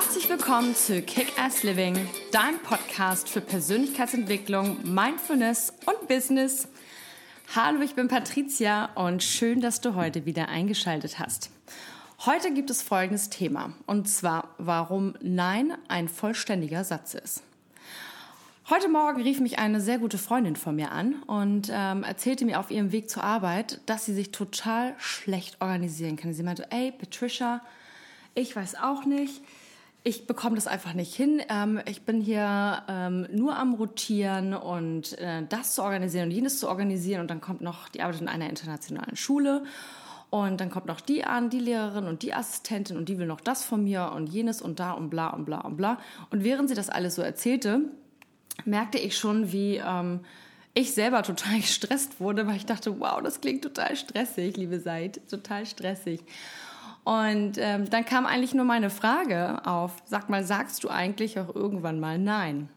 Herzlich willkommen zu Kick-Ass Living, dein Podcast für Persönlichkeitsentwicklung, Mindfulness und Business. Hallo, ich bin Patricia und schön, dass du heute wieder eingeschaltet hast. Heute gibt es folgendes Thema und zwar, warum Nein ein vollständiger Satz ist. Heute Morgen rief mich eine sehr gute Freundin von mir an und ähm, erzählte mir auf ihrem Weg zur Arbeit, dass sie sich total schlecht organisieren kann. Sie meinte, ey, Patricia, ich weiß auch nicht. Ich bekomme das einfach nicht hin. Ähm, ich bin hier ähm, nur am Rotieren und äh, das zu organisieren und jenes zu organisieren. Und dann kommt noch, die arbeitet in einer internationalen Schule. Und dann kommt noch die an, die Lehrerin und die Assistentin und die will noch das von mir und jenes und da und bla und bla und bla. Und während sie das alles so erzählte, merkte ich schon, wie ähm, ich selber total gestresst wurde, weil ich dachte, wow, das klingt total stressig, liebe Seid, total stressig. Und ähm, dann kam eigentlich nur meine Frage auf, sag mal, sagst du eigentlich auch irgendwann mal Nein?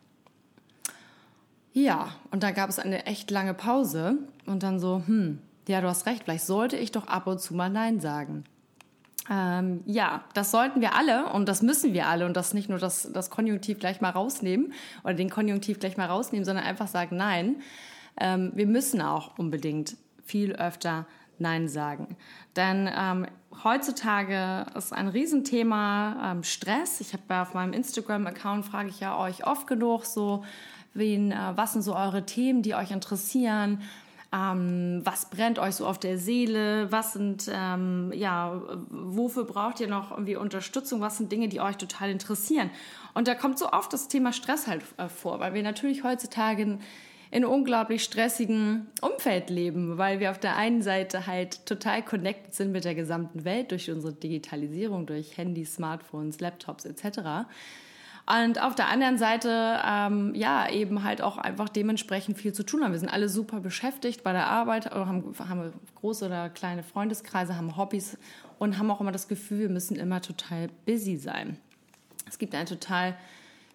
Ja, und dann gab es eine echt lange Pause und dann so, hm, ja, du hast recht, vielleicht sollte ich doch ab und zu mal Nein sagen. Ähm, ja, das sollten wir alle und das müssen wir alle und das nicht nur das, das Konjunktiv gleich mal rausnehmen oder den Konjunktiv gleich mal rausnehmen, sondern einfach sagen Nein. Ähm, wir müssen auch unbedingt viel öfter Nein sagen. Denn ähm, heutzutage ist ein Riesenthema ähm, Stress. Ich habe auf meinem Instagram-Account frage ich ja euch oft genug so, wen, äh, was sind so eure Themen, die euch interessieren? Ähm, was brennt euch so auf der Seele? Was sind, ähm, ja, wofür braucht ihr noch irgendwie Unterstützung? Was sind Dinge, die euch total interessieren? Und da kommt so oft das Thema Stress halt äh, vor, weil wir natürlich heutzutage in unglaublich stressigen Umfeld leben, weil wir auf der einen Seite halt total connected sind mit der gesamten Welt durch unsere Digitalisierung, durch Handys, Smartphones, Laptops etc. Und auf der anderen Seite, ähm, ja, eben halt auch einfach dementsprechend viel zu tun haben. Wir sind alle super beschäftigt bei der Arbeit, haben, haben große oder kleine Freundeskreise, haben Hobbys und haben auch immer das Gefühl, wir müssen immer total busy sein. Es gibt ein total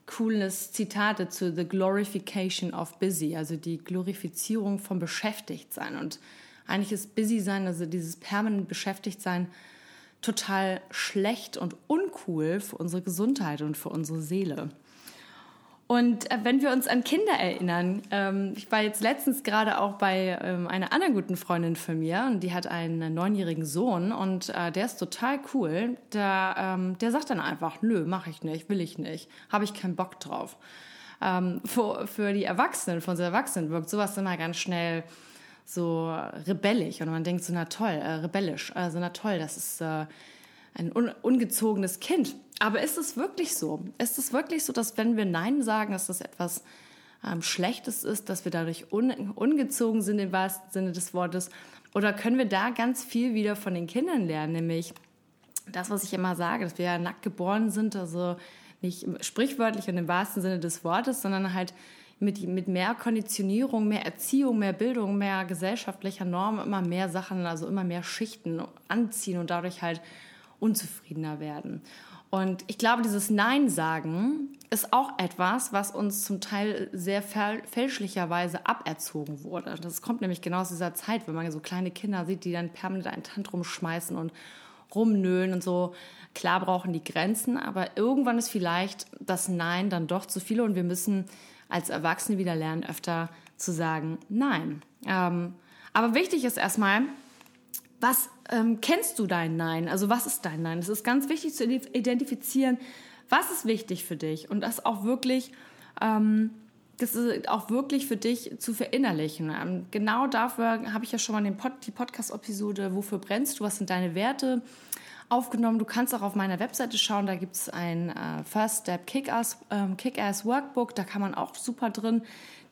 cooles Zitat dazu, The Glorification of Busy, also die Glorifizierung vom Beschäftigtsein. Und eigentlich ist Busy sein, also dieses permanent Beschäftigtsein, total schlecht und uncool für unsere Gesundheit und für unsere Seele. Und äh, wenn wir uns an Kinder erinnern, ähm, ich war jetzt letztens gerade auch bei ähm, einer anderen guten Freundin von mir und die hat einen neunjährigen Sohn und äh, der ist total cool. Der, ähm, der sagt dann einfach, nö, mache ich nicht, will ich nicht, habe ich keinen Bock drauf. Ähm, für, für die Erwachsenen, für unsere Erwachsenen wirkt sowas immer ganz schnell so rebellisch und man denkt so, na toll, äh, rebellisch, also na toll, das ist äh, ein un ungezogenes Kind. Aber ist es wirklich so? Ist es wirklich so, dass wenn wir Nein sagen, dass das etwas ähm, Schlechtes ist, dass wir dadurch un ungezogen sind im wahrsten Sinne des Wortes? Oder können wir da ganz viel wieder von den Kindern lernen? Nämlich das, was ich immer sage, dass wir ja nackt geboren sind, also nicht sprichwörtlich und im wahrsten Sinne des Wortes, sondern halt mit, mit mehr Konditionierung, mehr Erziehung, mehr Bildung, mehr gesellschaftlicher Normen immer mehr Sachen, also immer mehr Schichten anziehen und dadurch halt unzufriedener werden. Und ich glaube, dieses Nein sagen ist auch etwas, was uns zum Teil sehr fälschlicherweise aberzogen wurde. Das kommt nämlich genau aus dieser Zeit, wenn man so kleine Kinder sieht, die dann permanent ein Tantrum schmeißen und rumnöhlen und so. Klar brauchen die Grenzen, aber irgendwann ist vielleicht das Nein dann doch zu viel und wir müssen als Erwachsene wieder lernen, öfter zu sagen Nein. Ähm, aber wichtig ist erstmal, was ähm, kennst du dein Nein? Also was ist dein Nein? Es ist ganz wichtig zu identifizieren, was ist wichtig für dich und das auch wirklich, ähm, das ist auch wirklich für dich zu verinnerlichen. Ähm, genau dafür habe ich ja schon mal den Pod, die Podcast-Episode Wofür brennst du? Was sind deine Werte? Aufgenommen. Du kannst auch auf meiner Webseite schauen, da gibt es ein äh, First Step Kick-Ass ähm, Kick Workbook, da kann man auch super drin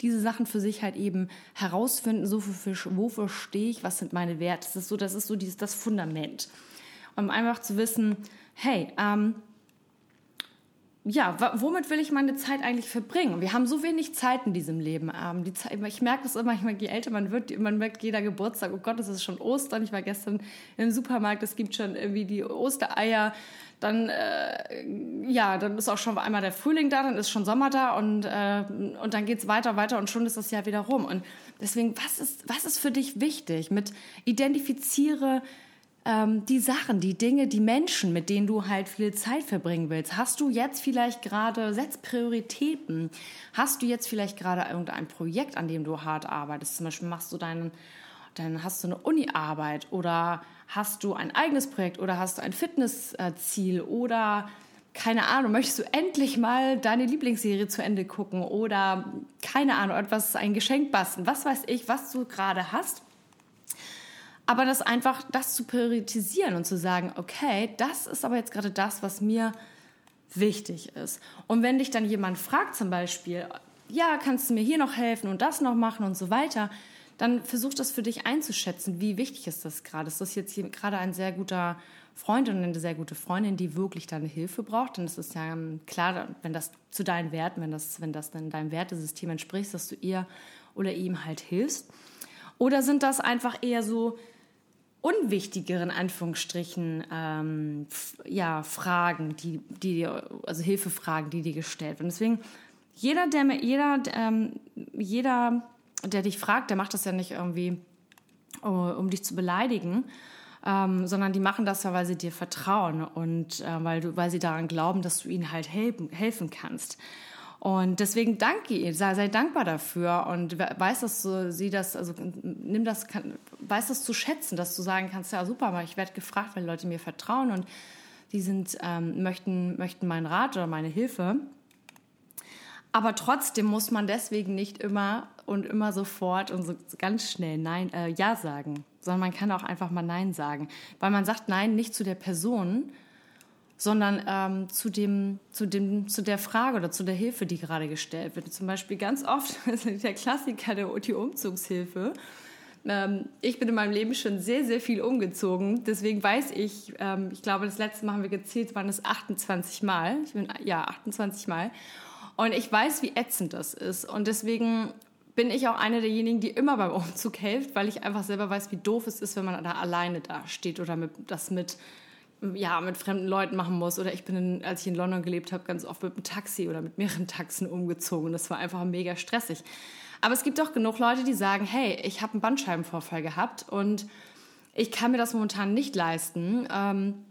diese Sachen für sich halt eben herausfinden, so für, wofür stehe ich, was sind meine Werte. Das ist so, das ist so dieses, das Fundament. Um einfach zu wissen, hey, ähm, ja, womit will ich meine Zeit eigentlich verbringen? Wir haben so wenig Zeit in diesem Leben. Ähm, die Zeit, ich merke das immer, je älter man wird, man merkt jeder Geburtstag, oh Gott, es ist schon Ostern. Ich war gestern im Supermarkt, es gibt schon irgendwie die Ostereier. Dann, äh, ja, dann ist auch schon einmal der Frühling da, dann ist schon Sommer da und, äh, und dann geht's weiter, weiter und schon ist das Jahr wieder rum. Und deswegen, was ist, was ist für dich wichtig? Mit identifiziere ähm, die Sachen, die Dinge, die Menschen, mit denen du halt viel Zeit verbringen willst. Hast du jetzt vielleicht gerade, setz Prioritäten. Hast du jetzt vielleicht gerade irgendein Projekt, an dem du hart arbeitest? Zum Beispiel machst du deinen, dann hast du eine Uni-Arbeit oder hast du ein eigenes Projekt oder hast du ein Fitnessziel oder keine Ahnung, möchtest du endlich mal deine Lieblingsserie zu Ende gucken oder keine Ahnung, etwas, ein Geschenk basteln, was weiß ich, was du gerade hast aber das einfach, das zu priorisieren und zu sagen, okay, das ist aber jetzt gerade das, was mir wichtig ist. Und wenn dich dann jemand fragt zum Beispiel, ja, kannst du mir hier noch helfen und das noch machen und so weiter, dann versuch das für dich einzuschätzen, wie wichtig ist das gerade. Ist das jetzt gerade ein sehr guter Freund und eine sehr gute Freundin, die wirklich deine Hilfe braucht? Dann ist es ja ähm, klar, wenn das zu deinen Werten, wenn das, wenn das dann deinem Wertesystem entspricht, dass du ihr oder ihm halt hilfst. Oder sind das einfach eher so unwichtigeren Anführungsstrichen ähm, ja Fragen, die die also Hilfefragen, die dir gestellt werden. Deswegen jeder der jeder ähm, jeder der dich fragt, der macht das ja nicht irgendwie um dich zu beleidigen, ähm, sondern die machen das ja, weil sie dir vertrauen und äh, weil du weil sie daran glauben, dass du ihnen halt helfen helfen kannst. Und deswegen danke ihr, sei, sei dankbar dafür und weiß, dass du sie das, also nimm das, kann, weiß das zu schätzen, dass du sagen kannst, ja super, aber ich werde gefragt, weil Leute mir vertrauen und die sind, ähm, möchten, möchten meinen Rat oder meine Hilfe. Aber trotzdem muss man deswegen nicht immer und immer sofort und so ganz schnell Nein, äh, Ja sagen, sondern man kann auch einfach mal Nein sagen. Weil man sagt Nein nicht zu der Person, sondern ähm, zu, dem, zu, dem, zu der Frage oder zu der Hilfe, die gerade gestellt wird. Zum Beispiel ganz oft der Klassiker der die Umzugshilfe. Ähm, ich bin in meinem Leben schon sehr, sehr viel umgezogen. Deswegen weiß ich, ähm, ich glaube, das letzte Mal haben wir gezählt, waren es 28 Mal. Ich bin, ja, 28 Mal. Und ich weiß, wie ätzend das ist. Und deswegen bin ich auch eine derjenigen, die immer beim Umzug hilft, weil ich einfach selber weiß, wie doof es ist, wenn man da alleine da steht oder mit, das mit ja, mit fremden Leuten machen muss. Oder ich bin, in, als ich in London gelebt habe, ganz oft mit einem Taxi oder mit mehreren Taxen umgezogen. Das war einfach mega stressig. Aber es gibt auch genug Leute, die sagen, hey, ich habe einen Bandscheibenvorfall gehabt und ich kann mir das momentan nicht leisten, ähm,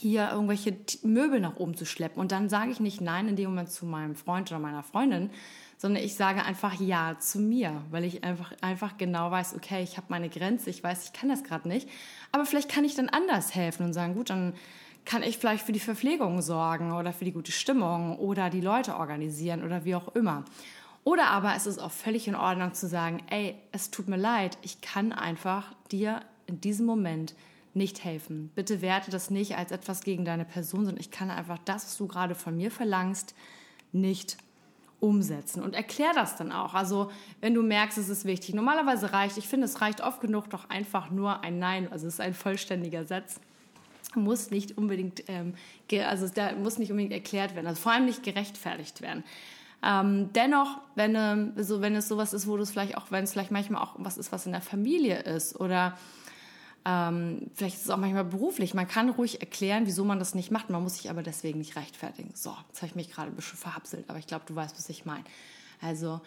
hier irgendwelche Möbel nach oben zu schleppen. Und dann sage ich nicht nein in dem Moment zu meinem Freund oder meiner Freundin, sondern ich sage einfach ja zu mir, weil ich einfach, einfach genau weiß, okay, ich habe meine Grenze, ich weiß, ich kann das gerade nicht, aber vielleicht kann ich dann anders helfen und sagen, gut, dann kann ich vielleicht für die Verpflegung sorgen oder für die gute Stimmung oder die Leute organisieren oder wie auch immer. Oder aber es ist auch völlig in Ordnung zu sagen, ey, es tut mir leid, ich kann einfach dir in diesem Moment nicht helfen. Bitte werte das nicht als etwas gegen deine Person, sondern ich kann einfach das, was du gerade von mir verlangst, nicht umsetzen und erklär das dann auch. Also wenn du merkst, es ist wichtig. Normalerweise reicht, ich finde, es reicht oft genug doch einfach nur ein Nein. Also es ist ein vollständiger Satz. Muss nicht unbedingt, ähm, also da muss nicht unbedingt erklärt werden. Also vor allem nicht gerechtfertigt werden. Ähm, dennoch, wenn, ähm, so, wenn es sowas ist, wo du es vielleicht auch, wenn es vielleicht manchmal auch was ist, was in der Familie ist oder ähm, vielleicht ist es auch manchmal beruflich. Man kann ruhig erklären, wieso man das nicht macht. Man muss sich aber deswegen nicht rechtfertigen. So, jetzt habe ich mich gerade ein bisschen verhapselt, aber ich glaube, du weißt, was ich meine. Also,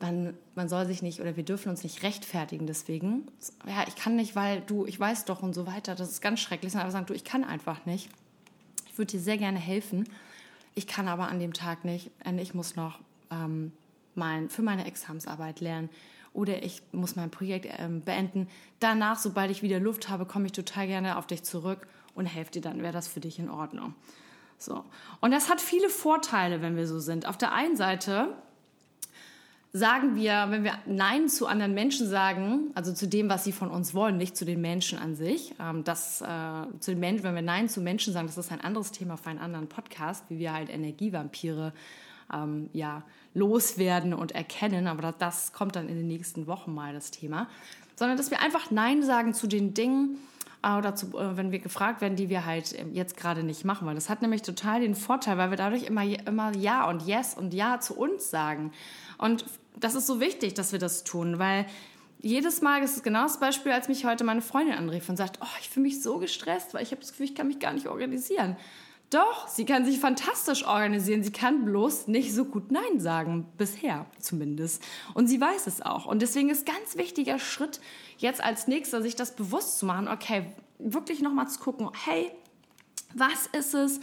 man, man soll sich nicht oder wir dürfen uns nicht rechtfertigen deswegen. Ja, ich kann nicht, weil du, ich weiß doch und so weiter. Das ist ganz schrecklich. Aber sagen, du, ich kann einfach nicht. Ich würde dir sehr gerne helfen. Ich kann aber an dem Tag nicht. Ich muss noch ähm, mein, für meine Examsarbeit lernen oder ich muss mein Projekt ähm, beenden. Danach, sobald ich wieder Luft habe, komme ich total gerne auf dich zurück und helfe dir dann. Wäre das für dich in Ordnung? So. Und das hat viele Vorteile, wenn wir so sind. Auf der einen Seite sagen wir, wenn wir Nein zu anderen Menschen sagen, also zu dem, was sie von uns wollen, nicht zu den Menschen an sich. Ähm, das, äh, zu den Menschen, wenn wir Nein zu Menschen sagen, das ist ein anderes Thema für einen anderen Podcast, wie wir halt Energievampire ähm, ja, loswerden und erkennen. Aber das kommt dann in den nächsten Wochen mal das Thema. Sondern dass wir einfach Nein sagen zu den Dingen, äh, oder zu, äh, wenn wir gefragt werden, die wir halt ähm, jetzt gerade nicht machen. Weil das hat nämlich total den Vorteil, weil wir dadurch immer, immer Ja und Yes und Ja zu uns sagen. Und das ist so wichtig, dass wir das tun, weil jedes Mal ist es genau das Beispiel, als mich heute meine Freundin anrief und sagt, oh, ich fühle mich so gestresst, weil ich habe das Gefühl, ich kann mich gar nicht organisieren Doch, sie kann sich fantastisch organisieren. Sie kann bloß nicht so gut Nein sagen. Bisher zumindest. Und sie weiß es auch. Und deswegen ist ganz wichtiger Schritt jetzt als nächster, sich das bewusst zu machen. Okay, wirklich nochmal zu gucken, hey, was ist es?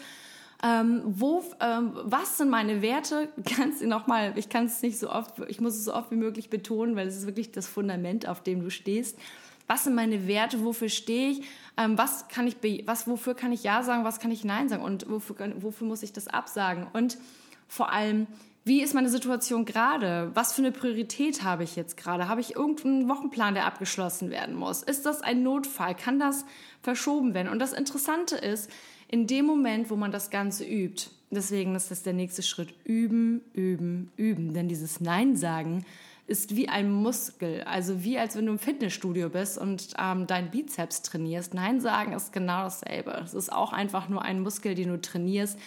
Ähm, wo, ähm, was sind meine Werte? Kannst nochmal, ich kann es nicht so oft, ich muss es so oft wie möglich betonen, weil es ist wirklich das Fundament, auf dem du stehst was sind meine Werte, wofür stehe ich, ähm, was kann ich, was, wofür kann ich Ja sagen, was kann ich Nein sagen und wofür, wofür muss ich das absagen und vor allem, wie ist meine Situation gerade? Was für eine Priorität habe ich jetzt gerade? Habe ich irgendeinen Wochenplan, der abgeschlossen werden muss? Ist das ein Notfall? Kann das verschoben werden? Und das Interessante ist, in dem Moment, wo man das Ganze übt, deswegen ist das der nächste Schritt, üben, üben, üben. Denn dieses Nein sagen ist wie ein Muskel. Also wie als wenn du im Fitnessstudio bist und ähm, dein Bizeps trainierst. Nein sagen ist genau dasselbe. Es ist auch einfach nur ein Muskel, den du trainierst,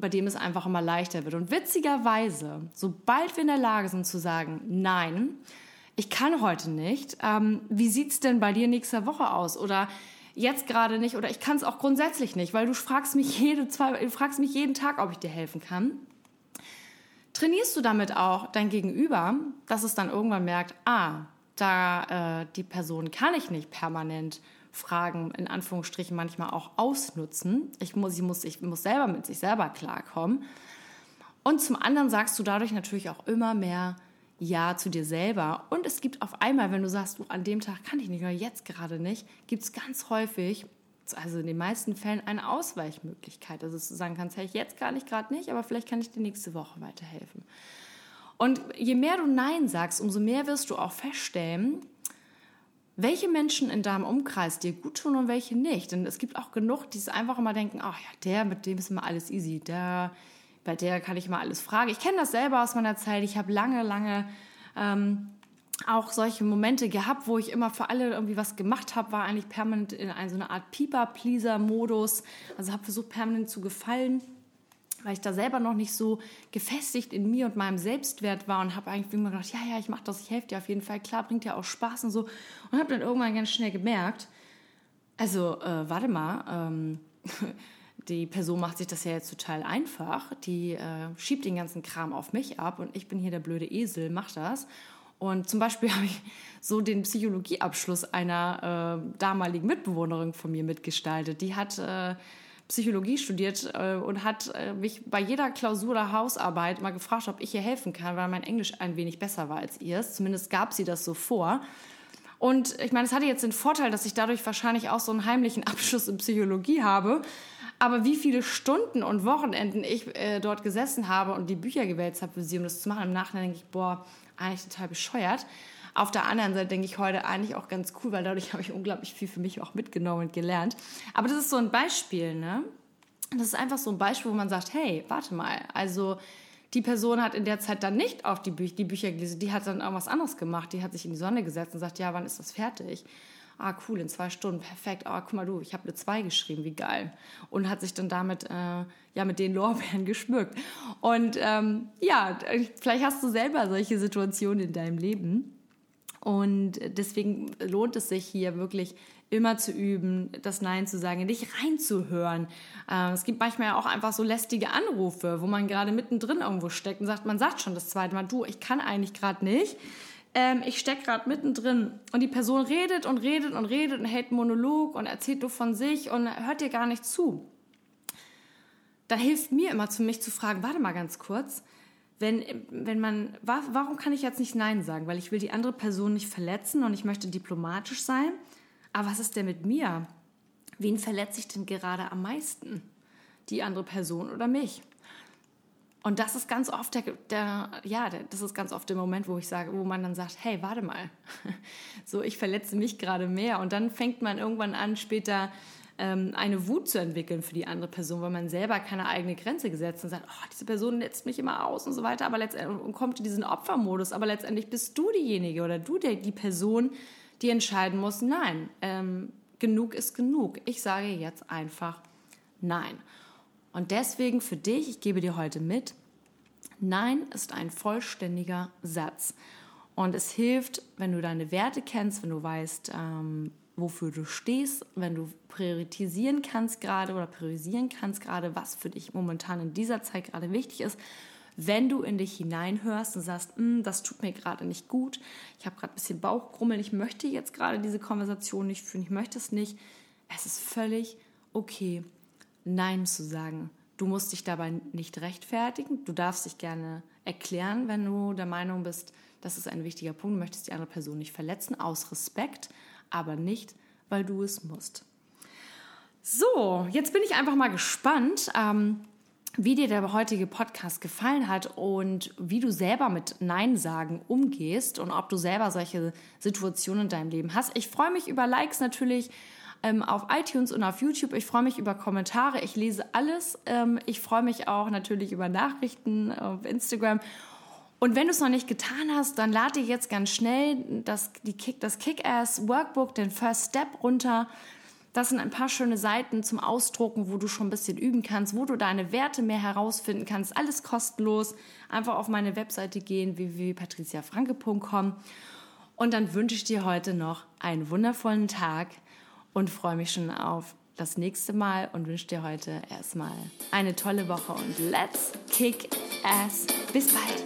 bei dem es einfach immer leichter wird. Und witzigerweise, sobald wir in der Lage sind zu sagen, nein, ich kann heute nicht, ähm, wie sieht's denn bei dir nächste Woche aus? Oder jetzt gerade nicht oder ich kann es auch grundsätzlich nicht, weil du fragst mich jede zwei, du fragst mich jeden Tag, ob ich dir helfen kann trainierst du damit auch dein Gegenüber, dass es dann irgendwann merkt, ah, da äh, die Person kann ich nicht permanent Fragen in Anführungsstrichen manchmal auch ausnutzen. Ich muss, ich muss, ich muss selber mit sich selber klarkommen. Und zum anderen sagst du dadurch natürlich auch immer mehr Ja zu dir selber. Und es gibt auf einmal, wenn du sagst, du, an dem Tag kann ich nicht oder jetzt gerade nicht, gibt es ganz häufig also in den meisten Fällen eine Ausweichmöglichkeit. Also du sagen kannst, hey, jetzt kann ich gerade nicht, aber vielleicht kann ich dir nächste Woche weiterhelfen. Und je mehr du Nein sagst, umso mehr wirst du auch feststellen, welche Menschen in deinem Umkreis dir gut tun und welche nicht. Denn es gibt auch genug, die es einfach immer denken, ach ja, der, mit dem ist immer alles easy, der, bei der kann ich mal alles fragen. Ich kenne das selber aus meiner Zeit. Ich habe lange, lange ähm, auch solche Momente gehabt, wo ich immer für alle irgendwie was gemacht habe, war eigentlich permanent in so einer Art Pieper-Pleaser-Modus. Also habe versucht, permanent zu gefallen, weil ich da selber noch nicht so gefestigt in mir und meinem Selbstwert war und habe eigentlich immer gedacht, ja, ja, ich mache das, ich helfe dir auf jeden Fall, klar, bringt ja auch Spaß und so. Und habe dann irgendwann ganz schnell gemerkt, also äh, warte mal, ähm, die Person macht sich das ja jetzt total einfach, die äh, schiebt den ganzen Kram auf mich ab und ich bin hier der blöde Esel, mach das. Und zum Beispiel habe ich so den Psychologieabschluss einer äh, damaligen Mitbewohnerin von mir mitgestaltet. Die hat äh, Psychologie studiert äh, und hat äh, mich bei jeder Klausur oder Hausarbeit mal gefragt, ob ich ihr helfen kann, weil mein Englisch ein wenig besser war als ihrs. Zumindest gab sie das so vor. Und ich meine, es hatte jetzt den Vorteil, dass ich dadurch wahrscheinlich auch so einen heimlichen Abschluss in Psychologie habe. Aber wie viele Stunden und Wochenenden ich äh, dort gesessen habe und die Bücher gewälzt habe für sie, um das zu machen, im Nachhinein denke ich, boah, eigentlich total bescheuert. Auf der anderen Seite denke ich heute eigentlich auch ganz cool, weil dadurch habe ich unglaublich viel für mich auch mitgenommen und gelernt. Aber das ist so ein Beispiel, ne? Das ist einfach so ein Beispiel, wo man sagt, hey, warte mal, also die Person hat in der Zeit dann nicht auf die, Bü die Bücher gelesen, die hat dann irgendwas anderes gemacht, die hat sich in die Sonne gesetzt und sagt, ja, wann ist das fertig? Ah, cool, in zwei Stunden, perfekt. Ah, guck mal du, ich habe eine zwei geschrieben, wie geil. Und hat sich dann damit, äh, ja, mit den Lorbeeren geschmückt. Und ähm, ja, vielleicht hast du selber solche Situationen in deinem Leben. Und deswegen lohnt es sich hier wirklich immer zu üben, das Nein zu sagen, nicht reinzuhören. Äh, es gibt manchmal auch einfach so lästige Anrufe, wo man gerade mittendrin irgendwo steckt und sagt, man sagt schon das zweite Mal, du, ich kann eigentlich gerade nicht ähm, ich stecke gerade mittendrin und die Person redet und redet und redet und hält Monolog und erzählt nur von sich und hört dir gar nicht zu. Dann hilft mir immer zu mich zu fragen, warte mal ganz kurz, wenn, wenn man, warum kann ich jetzt nicht Nein sagen? Weil ich will die andere Person nicht verletzen und ich möchte diplomatisch sein. Aber was ist denn mit mir? Wen verletze ich denn gerade am meisten? Die andere Person oder mich? Und das ist ganz oft der, der, ja, das ist ganz oft der Moment, wo ich sage, wo man dann sagt, hey, warte mal, so ich verletze mich gerade mehr. Und dann fängt man irgendwann an, später ähm, eine Wut zu entwickeln für die andere Person, weil man selber keine eigene Grenze gesetzt und sagt, oh, diese Person letzt mich immer aus und so weiter, aber letztendlich und kommt in diesen Opfermodus, aber letztendlich bist du diejenige oder du der, die Person, die entscheiden muss, nein, ähm, genug ist genug. Ich sage jetzt einfach nein. Und deswegen für dich, ich gebe dir heute mit, Nein ist ein vollständiger Satz. Und es hilft, wenn du deine Werte kennst, wenn du weißt, ähm, wofür du stehst, wenn du priorisieren kannst gerade oder priorisieren kannst gerade, was für dich momentan in dieser Zeit gerade wichtig ist. Wenn du in dich hineinhörst und sagst, hm, das tut mir gerade nicht gut, ich habe gerade ein bisschen Bauchgrummeln, ich möchte jetzt gerade diese Konversation nicht führen, ich möchte es nicht, es ist völlig okay, Nein zu sagen. Du musst dich dabei nicht rechtfertigen. Du darfst dich gerne erklären, wenn du der Meinung bist, das ist ein wichtiger Punkt, du möchtest die andere Person nicht verletzen, aus Respekt, aber nicht, weil du es musst. So, jetzt bin ich einfach mal gespannt, ähm, wie dir der heutige Podcast gefallen hat und wie du selber mit Nein sagen umgehst und ob du selber solche Situationen in deinem Leben hast. Ich freue mich über Likes natürlich ähm, auf iTunes und auf YouTube. Ich freue mich über Kommentare. Ich lese alles. Ähm, ich freue mich auch natürlich über Nachrichten auf Instagram. Und wenn du es noch nicht getan hast, dann lade dir jetzt ganz schnell das, die Kick, das Kick-Ass Workbook, den First Step runter. Das sind ein paar schöne Seiten zum Ausdrucken, wo du schon ein bisschen üben kannst, wo du deine Werte mehr herausfinden kannst. Alles kostenlos. Einfach auf meine Webseite gehen, www.patriziafranke.com. Und dann wünsche ich dir heute noch einen wundervollen Tag und freue mich schon auf das nächste Mal und wünsche dir heute erstmal eine tolle Woche und let's kick ass. Bis bald.